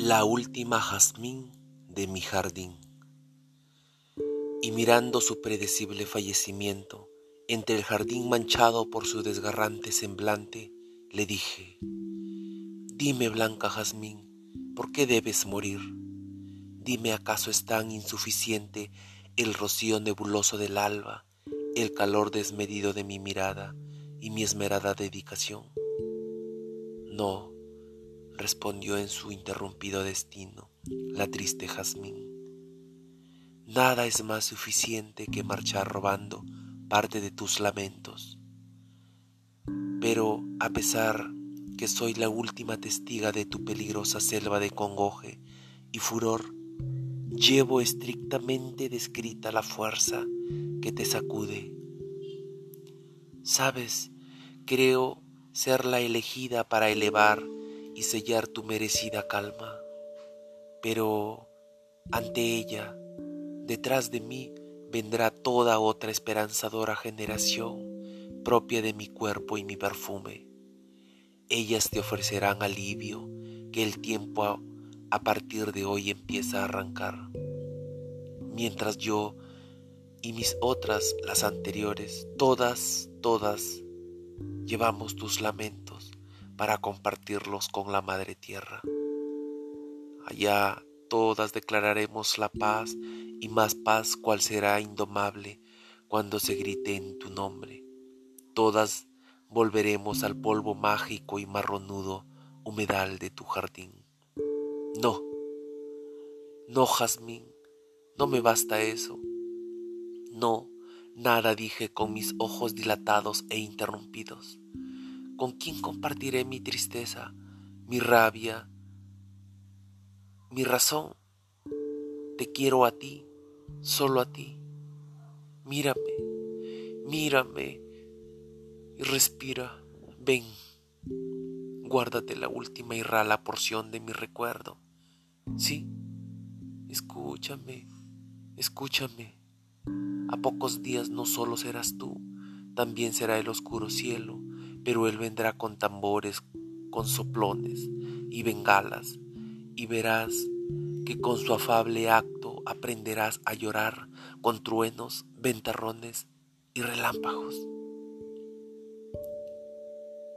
la última jazmín de mi jardín. Y mirando su predecible fallecimiento, entre el jardín manchado por su desgarrante semblante, le dije, Dime, blanca jazmín, ¿por qué debes morir? Dime, ¿acaso es tan insuficiente el rocío nebuloso del alba, el calor desmedido de mi mirada y mi esmerada dedicación? No, respondió en su interrumpido destino la triste jazmín. Nada es más suficiente que marchar robando parte de tus lamentos. Pero a pesar que soy la última testiga de tu peligrosa selva de congoje y furor, llevo estrictamente descrita la fuerza que te sacude. Sabes, creo ser la elegida para elevar y sellar tu merecida calma. Pero ante ella, detrás de mí, vendrá toda otra esperanzadora generación propia de mi cuerpo y mi perfume. Ellas te ofrecerán alivio que el tiempo a, partir de hoy empieza a arrancar. Mientras yo y mis otras, las anteriores, todas, todas, llevamos tus lamentos para compartirlos con la Madre Tierra. Allá todas declararemos la paz y más paz cual será indomable cuando se grite en tu nombre. Todas volveremos al polvo mágico y marronudo humedal de tu jardín. No, no, Jazmín, no me basta eso. No, nada dije con mis ojos dilatados e interrumpidos. ¿Con quién compartiré mi tristeza, mi rabia, mi razón? Te quiero a ti, solo a ti. Mírame, mírame y respira. Ven, guárdate la última y rala porción de mi recuerdo. Sí, escúchame, escúchame. A pocos días no solo serás tú, también será el oscuro cielo pero él vendrá con tambores, con soplones y bengalas, y verás que con su afable acto aprenderás a llorar con truenos, ventarrones y relámpagos.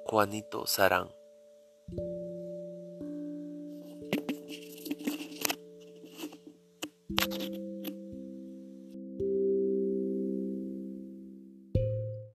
Juanito Sarán